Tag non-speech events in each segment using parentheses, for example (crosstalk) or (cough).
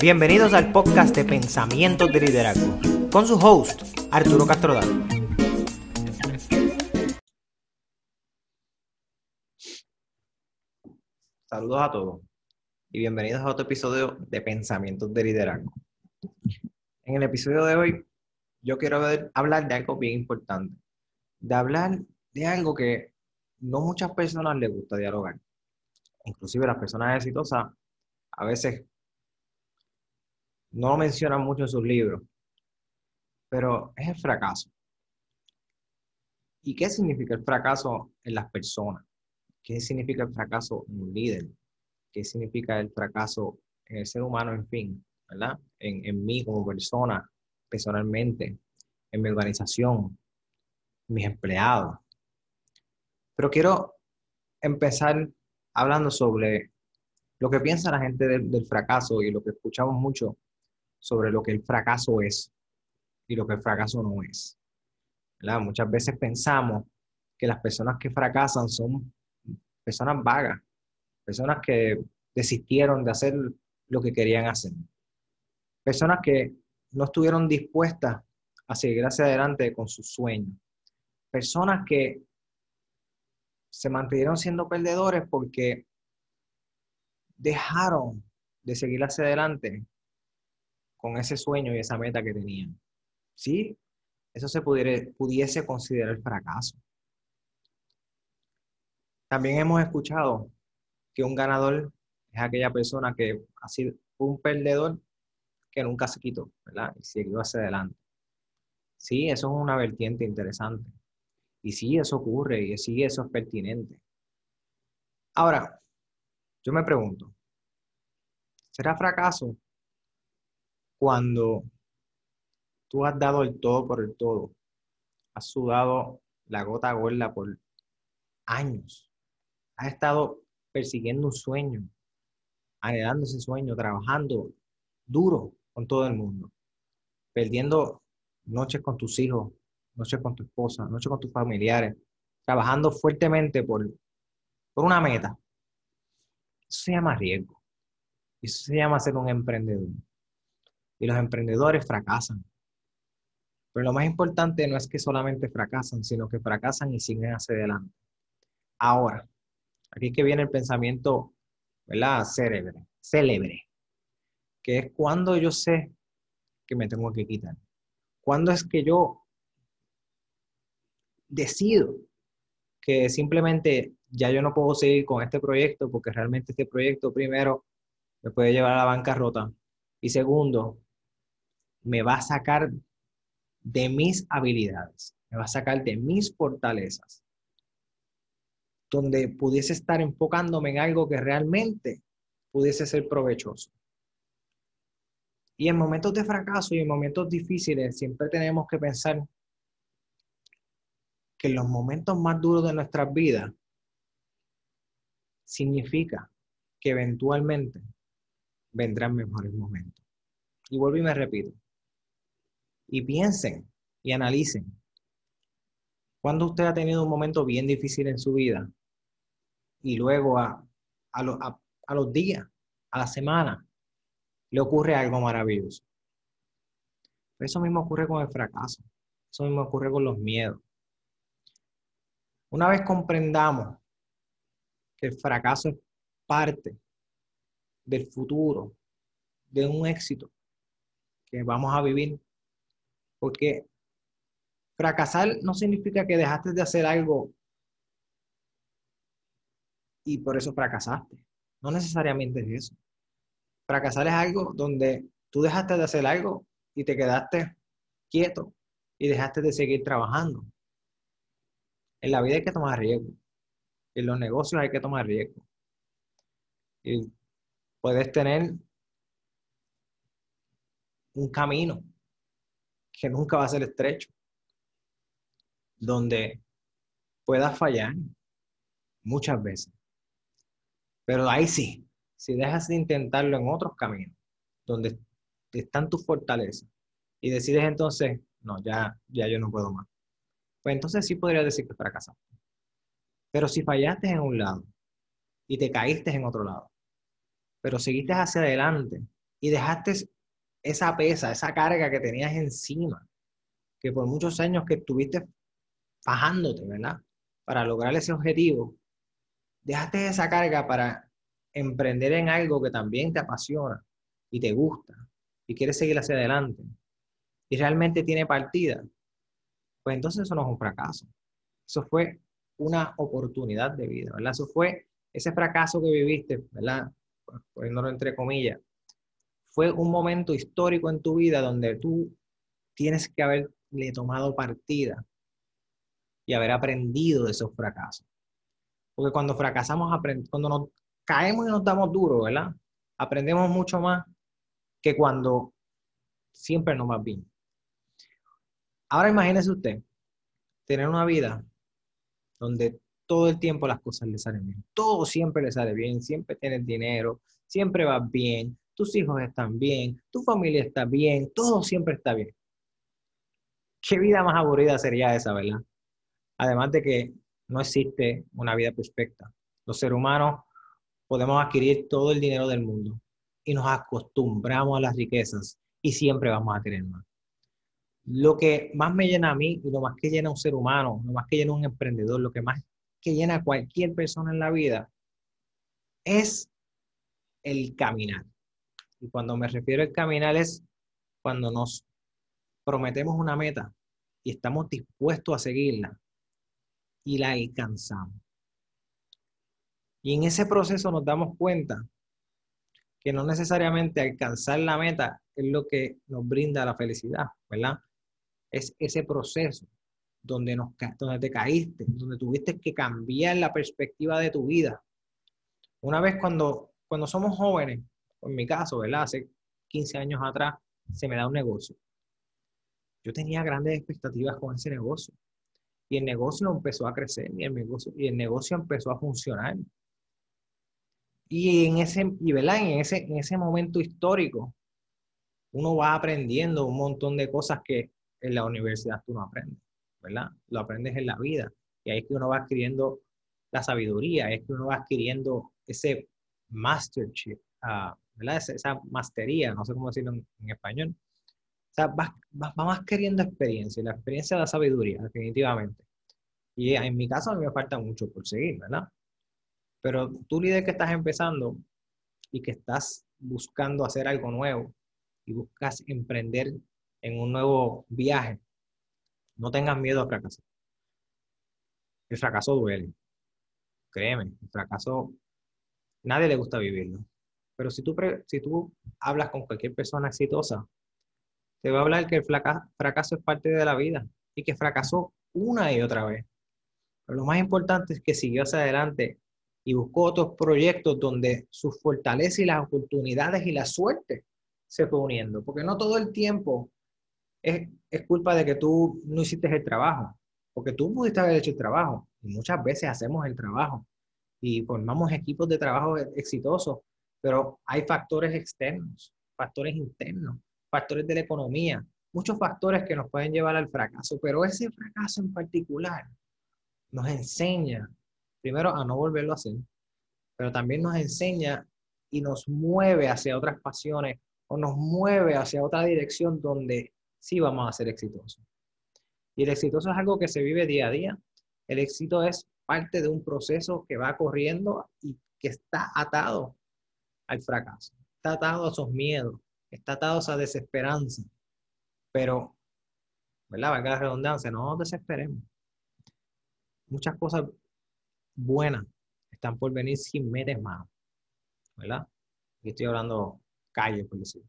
Bienvenidos al podcast de Pensamientos de Liderazgo con su host, Arturo Castrodal. Saludos a todos y bienvenidos a otro episodio de Pensamientos de Liderazgo. En el episodio de hoy, yo quiero hablar de algo bien importante, de hablar de algo que no muchas personas les gusta dialogar. Inclusive las personas exitosas a veces no lo mencionan mucho en sus libros, pero es el fracaso. ¿Y qué significa el fracaso en las personas? ¿Qué significa el fracaso en un líder? ¿Qué significa el fracaso en el ser humano, en fin, ¿verdad? En, en mí como persona, personalmente, en mi organización, mis empleados. Pero quiero empezar hablando sobre lo que piensa la gente del, fracaso y lo que escuchamos mucho sobre lo que el fracaso es y lo que el fracaso no es. Muchas veces pensamos que las personas que fracasan son personas vagas, personas que desistieron de hacer lo que querían hacer, personas que no estuvieron dispuestas a seguir hacia adelante con sus sueños, personas que se mantuvieron siendo perdedores porque dejaron de seguir hacia adelante con ese sueño y esa meta que tenían. ¿Sí? Eso se pudiese considerar fracaso. También hemos escuchado que un ganador es aquella persona que ha sido un perdedor que nunca se quitó, ¿verdad? Y siguió hacia adelante. Sí, eso es una vertiente interesante. Y sí, eso ocurre y sí, eso es pertinente. Ahora, yo me pregunto, ¿será fracaso cuando tú has dado el todo por el todo? Has sudado la gota gorda por años. Has estado persiguiendo un sueño, anhelando ese sueño, trabajando duro con todo el mundo, perdiendo noches con tus hijos, noche con tu esposa, noche con tus familiares, trabajando fuertemente por, por una meta. Eso se llama riesgo. Eso se llama ser un emprendedor. Y los emprendedores fracasan. Pero lo más importante no es que solamente fracasan, sino que fracasan y siguen hacia adelante. Ahora, aquí es que viene el pensamiento, ¿verdad? Célebre, célebre, que es cuando yo sé que me tengo que quitar. ¿Cuándo es que yo decido que simplemente ya yo no puedo seguir con este proyecto porque realmente este proyecto primero me puede llevar a la bancarrota y segundo me va a sacar de mis habilidades, me va a sacar de mis fortalezas, donde pudiese estar enfocándome en algo que realmente pudiese ser provechoso. Y en momentos de fracaso y en momentos difíciles siempre tenemos que pensar que los momentos más duros de nuestras vidas significa que eventualmente vendrán mejores momentos. Y vuelvo y me repito. Y piensen y analicen. Cuando usted ha tenido un momento bien difícil en su vida y luego a, a los días, a la semana, le ocurre algo maravilloso. Eso mismo ocurre con el fracaso. Eso mismo ocurre con los miedos. Una vez comprendamos que el fracaso es parte del futuro, de un éxito que vamos a vivir, porque fracasar no significa que dejaste de hacer algo y por eso fracasaste. No necesariamente es eso. Fracasar es algo donde tú dejaste de hacer algo y te quedaste quieto y dejaste de seguir trabajando. En la vida hay que tomar riesgo. En los negocios hay que tomar riesgo. Y puedes tener un camino que nunca va a ser estrecho, donde puedas fallar muchas veces. Pero ahí sí, si dejas de intentarlo en otros caminos, donde están tus fortalezas, y decides entonces, no, ya, ya yo no puedo más pues entonces sí podría decir que fracasaste. Pero si fallaste en un lado y te caíste en otro lado, pero seguiste hacia adelante y dejaste esa pesa, esa carga que tenías encima, que por muchos años que estuviste fajándote, ¿verdad? Para lograr ese objetivo, dejaste esa carga para emprender en algo que también te apasiona y te gusta y quieres seguir hacia adelante y realmente tiene partida, pues entonces eso no es un fracaso. Eso fue una oportunidad de vida, ¿verdad? Eso fue ese fracaso que viviste, ¿verdad? Poniéndolo entre comillas, fue un momento histórico en tu vida donde tú tienes que haberle tomado partida y haber aprendido de esos fracasos. Porque cuando fracasamos, cuando nos caemos y nos damos duro, ¿verdad? Aprendemos mucho más que cuando siempre nos va bien. Ahora imagínese usted tener una vida donde todo el tiempo las cosas le salen bien. Todo siempre le sale bien, siempre tienes dinero, siempre vas bien, tus hijos están bien, tu familia está bien, todo siempre está bien. ¿Qué vida más aburrida sería esa, verdad? Además de que no existe una vida perfecta. Los seres humanos podemos adquirir todo el dinero del mundo y nos acostumbramos a las riquezas y siempre vamos a tener más. Lo que más me llena a mí y lo más que llena a un ser humano, lo más que llena a un emprendedor, lo que más que llena a cualquier persona en la vida es el caminar. Y cuando me refiero al caminar es cuando nos prometemos una meta y estamos dispuestos a seguirla y la alcanzamos. Y en ese proceso nos damos cuenta que no necesariamente alcanzar la meta es lo que nos brinda la felicidad, ¿verdad? Es ese proceso donde, nos, donde te caíste, donde tuviste que cambiar la perspectiva de tu vida. Una vez cuando, cuando somos jóvenes, en mi caso, ¿verdad? Hace 15 años atrás, se me da un negocio. Yo tenía grandes expectativas con ese negocio. Y el negocio empezó a crecer y el negocio, y el negocio empezó a funcionar. Y en ese, y En ese, en ese momento histórico, uno va aprendiendo un montón de cosas que en la universidad tú no aprendes, ¿verdad? Lo aprendes en la vida. Y ahí es que uno va adquiriendo la sabiduría, es que uno va adquiriendo ese mastership, uh, Esa, mastería, no sé cómo decirlo en, español. O sea, vas, vas, vas, queriendo experiencia, la experiencia de la sabiduría, definitivamente. Y en mi caso a mí me falta mucho por seguir, ¿verdad? Pero tú líder que estás empezando y que estás buscando hacer algo nuevo y buscas emprender en un nuevo viaje, no tengas miedo a fracasar. El fracaso duele. Créeme, el fracaso, nadie le gusta vivirlo. Pero si tú, si tú hablas con cualquier persona exitosa, te va a hablar que el fracaso es parte de la vida y que fracasó una y otra vez. Pero lo más importante es que siguió hacia adelante y buscó otros proyectos donde sus fortalezas y las oportunidades y la suerte se fue uniendo. Porque no todo el tiempo es, es culpa de que tú no hiciste el trabajo, porque tú pudiste haber hecho el trabajo. Y muchas veces hacemos el trabajo y formamos equipos de trabajo exitosos, pero hay factores externos, factores internos, factores de la economía, muchos factores que nos pueden llevar al fracaso, pero ese fracaso en particular nos enseña primero a no volverlo a hacer, pero también nos enseña y nos mueve hacia otras pasiones o nos mueve hacia otra dirección donde sí vamos a ser exitosos. Y el exitoso es algo que se vive día a día. El éxito es parte de un proceso que va corriendo y que está atado al fracaso, está atado a esos miedos, está atado a esa desesperanza. Pero, ¿verdad? Valga la redundancia, no nos desesperemos. Muchas cosas buenas están por venir sin metes más. ¿Verdad? Y estoy hablando calle, por decir.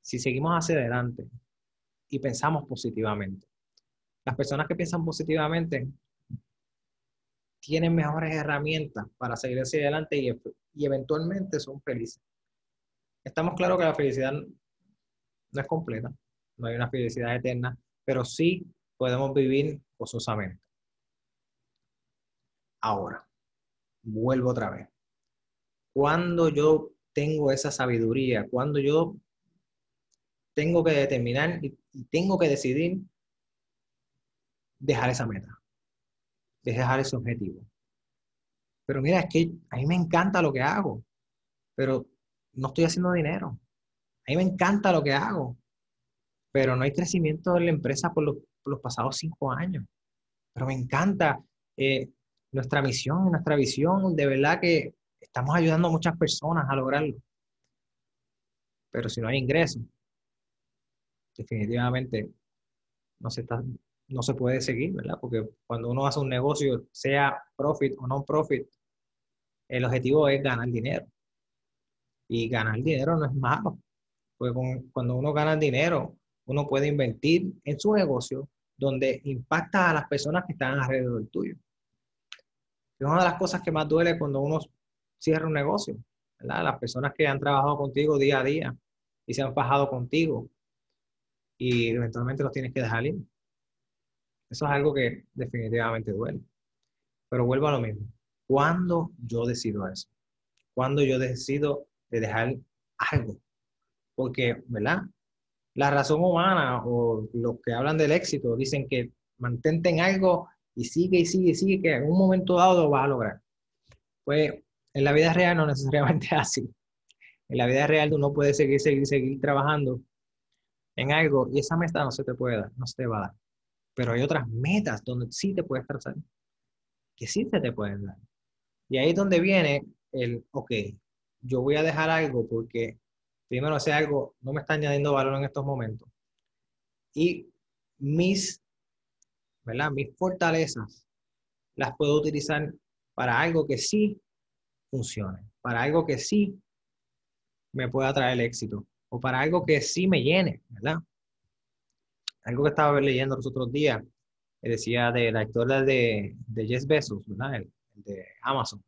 Si seguimos hacia adelante y pensamos positivamente, las personas que piensan positivamente tienen mejores herramientas para seguir hacia adelante y, eventualmente son felices. Estamos claros que la felicidad no es completa, no hay una felicidad eterna, pero sí podemos vivir gozosamente. Ahora, vuelvo otra vez. Cuando yo tengo esa sabiduría, cuando yo tengo que determinar y, tengo que decidir dejar esa meta, dejar ese objetivo. Pero mira, es que a mí me encanta lo que hago, pero no estoy haciendo dinero. A mí me encanta lo que hago, pero no hay crecimiento en la empresa por los, pasados cinco años. Pero me encanta eh, nuestra misión, nuestra visión, de verdad que estamos ayudando a muchas personas a lograrlo. Pero si no hay ingresos, definitivamente no se, está, no se puede seguir, ¿verdad? Porque cuando uno hace un negocio, sea profit o no profit, el objetivo es ganar dinero. Y ganar dinero no es malo. Porque cuando uno gana dinero, uno puede invertir en su negocio donde impacta a las personas que están alrededor del tuyo. Es una de las cosas que más duele cuando uno cierra un negocio. Las personas que han trabajado contigo día a día y se han bajado contigo y eventualmente los tienes que dejar ir. Eso es algo que definitivamente duele. Pero vuelvo a lo mismo. ¿Cuándo yo decido eso? ¿Cuándo yo decido de dejar algo? Porque, ¿verdad? La razón humana o los que hablan del éxito dicen que mantente en algo y sigue y sigue y sigue que en un momento dado lo vas a lograr. Pues en la vida real no necesariamente (laughs) es así. En la vida real uno puede seguir, seguir, seguir trabajando en algo y esa meta no se te puede dar, no se te va a dar. Pero hay otras metas donde sí te puedes trazar, que sí se te pueden dar. Y ahí es donde viene el, ok, yo voy a dejar algo porque primero ese algo no me está añadiendo valor en estos momentos. Y mis, ¿verdad? Mis fortalezas las puedo utilizar para algo que sí funcione, para algo que sí me pueda traer éxito o para algo que sí me llene, ¿verdad? Algo que estaba leyendo los otros días, decía de la historia de, de Jeff Bezos, ¿verdad? El, de Amazon.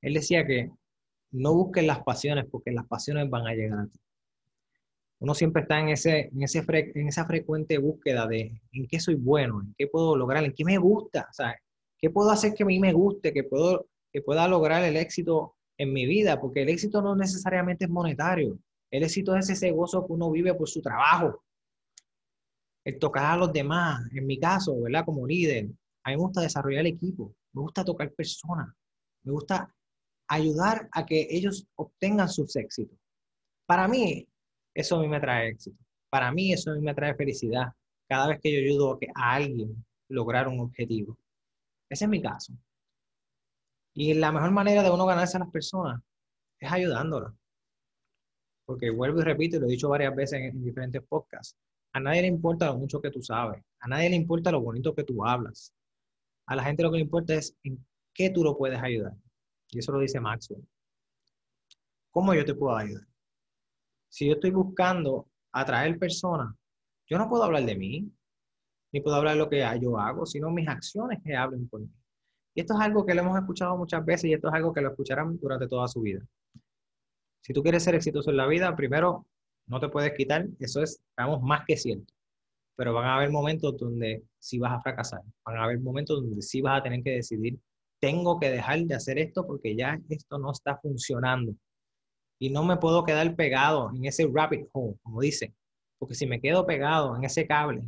Él decía que no busques las pasiones porque las pasiones van a llegar a ti. Uno siempre está en, ese, en, esa frecuente búsqueda de en qué soy bueno, en qué puedo lograr, en qué me gusta, o sea, qué puedo hacer que a mí me guste, que, puedo, que pueda lograr el éxito en mi vida, porque el éxito no necesariamente es monetario. El éxito es ese gozo que uno vive por su trabajo, el tocar a los demás, en mi caso, ¿verdad? Como líder, a mí me gusta desarrollar el equipo, me gusta tocar personas, me gusta ayudar a que ellos obtengan sus éxitos. Para mí, eso a mí me trae éxito. Para mí, eso a mí me trae felicidad cada vez que yo ayudo a, alguien lograr un objetivo. Ese es mi caso. Y la mejor manera de uno ganarse a las personas es ayudándolas. Porque vuelvo y repito, y lo he dicho varias veces en diferentes podcasts, a nadie le importa lo mucho que tú sabes. A nadie le importa lo bonito que tú hablas. A la gente lo que le importa es en qué tú lo puedes ayudar. Y eso lo dice Maxwell. ¿Cómo yo te puedo ayudar? Si yo estoy buscando atraer personas, yo no puedo hablar de mí, ni puedo hablar de lo que yo hago, sino mis acciones que hablen por mí. Y esto es algo que lo hemos escuchado muchas veces y esto es algo que lo escucharán durante toda su vida. Si tú quieres ser exitoso en la vida, primero no te puedes quitar, eso es, estamos más que cierto. Pero van a haber momentos donde sí vas a fracasar, van a haber momentos donde sí vas a tener que decidir, tengo que dejar de hacer esto porque ya esto no está funcionando. Y no me puedo quedar pegado en ese rabbit hole, como dicen, porque si me quedo pegado en ese cable,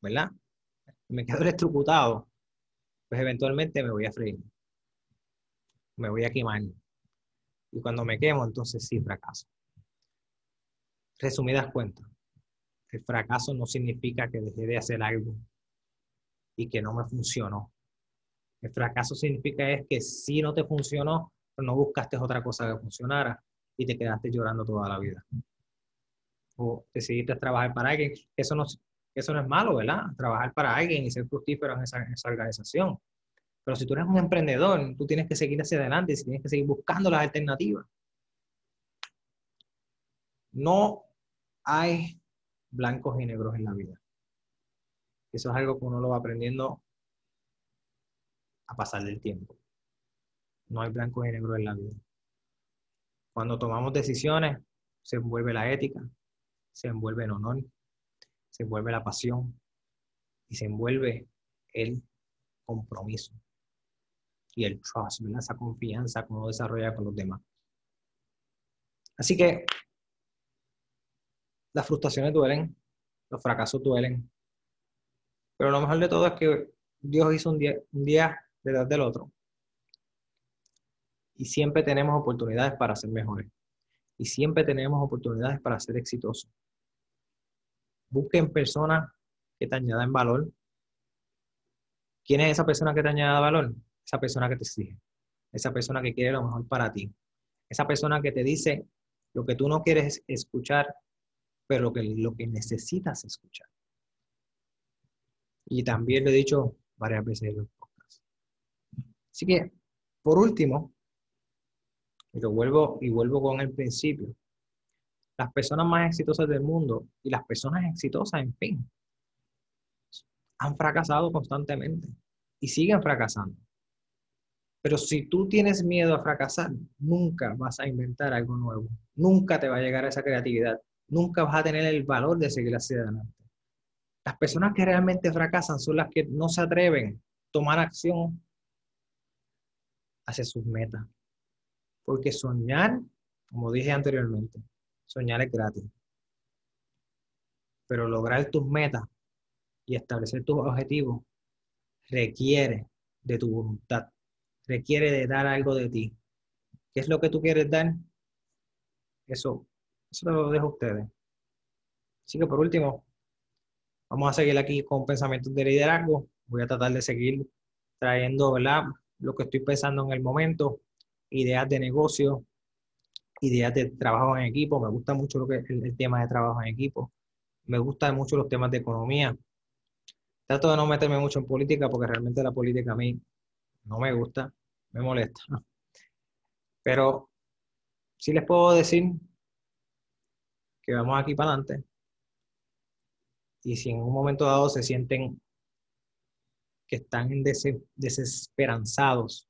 ¿verdad? Me quedo electrocutado, pues eventualmente me voy a freír, me voy a quemar. Y cuando me quemo, entonces sí fracaso. Resumidas cuentas, el fracaso no significa que dejé de hacer algo y que no me funcionó. El fracaso significa es que si no te funcionó, no buscaste otra cosa que funcionara y te quedaste llorando toda la vida. O decidiste trabajar para alguien. Eso no, eso no es malo, ¿verdad? Trabajar para alguien y ser fructífero en esa, en esa organización. Pero si tú eres un emprendedor, tú tienes que seguir hacia adelante y tienes que seguir buscando las alternativas. No hay blancos y negros en la vida. Eso es algo que uno lo va aprendiendo a pasar del tiempo. No hay blancos y negros en la vida. Cuando tomamos decisiones, se envuelve la ética, se envuelve el honor, se envuelve la pasión y se envuelve el compromiso y el trust, esa confianza que uno desarrolla con los demás. Así que las frustraciones duelen, los fracasos duelen, pero lo mejor de todo es que Dios hizo un día, un día detrás del otro. Y siempre tenemos oportunidades para ser mejores. y siempre tenemos oportunidades para ser exitosos. Busquen personas que te añadan valor. ¿Quién es esa persona que te añade valor? Esa persona que te exige. Esa persona que quiere lo mejor para ti. Esa persona que te dice lo que tú no quieres escuchar, pero lo que, lo que necesitas escuchar. Y también lo he dicho varias veces en los podcasts. Así que, por último, y vuelvo, y vuelvo con el principio, las personas más exitosas del mundo y las personas exitosas, en fin, han fracasado constantemente y siguen fracasando. Pero si tú tienes miedo a fracasar, nunca vas a inventar algo nuevo. Nunca te va a llegar esa creatividad. Nunca vas a tener el valor de seguir hacia adelante. Las personas que realmente fracasan son las que no se atreven a tomar acción hacia sus metas. Porque soñar, como dije anteriormente, soñar es gratis. Pero lograr tus metas y establecer tus objetivos requiere de tu voluntad, requiere de dar algo de ti. ¿Qué es lo que tú quieres dar? Eso, eso lo dejo a ustedes. Así que por último, vamos a seguir aquí con pensamientos de liderazgo. Voy a tratar de seguir trayendo ¿verdad? lo que estoy pensando en el momento, ideas de negocio, ideas de trabajo en equipo. Me gusta mucho lo que el, el tema de trabajo en equipo. Me gustan mucho los temas de economía. Trato de no meterme mucho en política porque realmente la política a mí no me gusta, me molesta. Pero sí les puedo decir que vamos aquí para adelante. Y si en un momento dado se sienten que están desesperanzados,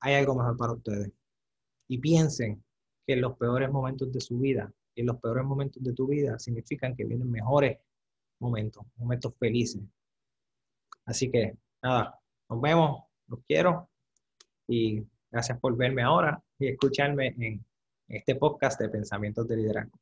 hay algo mejor para ustedes. Y piensen que en los peores momentos de su vida y en los peores momentos de tu vida significan que vienen mejores momentos, momentos felices. Así que nada, nos vemos, los quiero y gracias por verme ahora y escucharme en este podcast de Pensamientos de Liderazgo.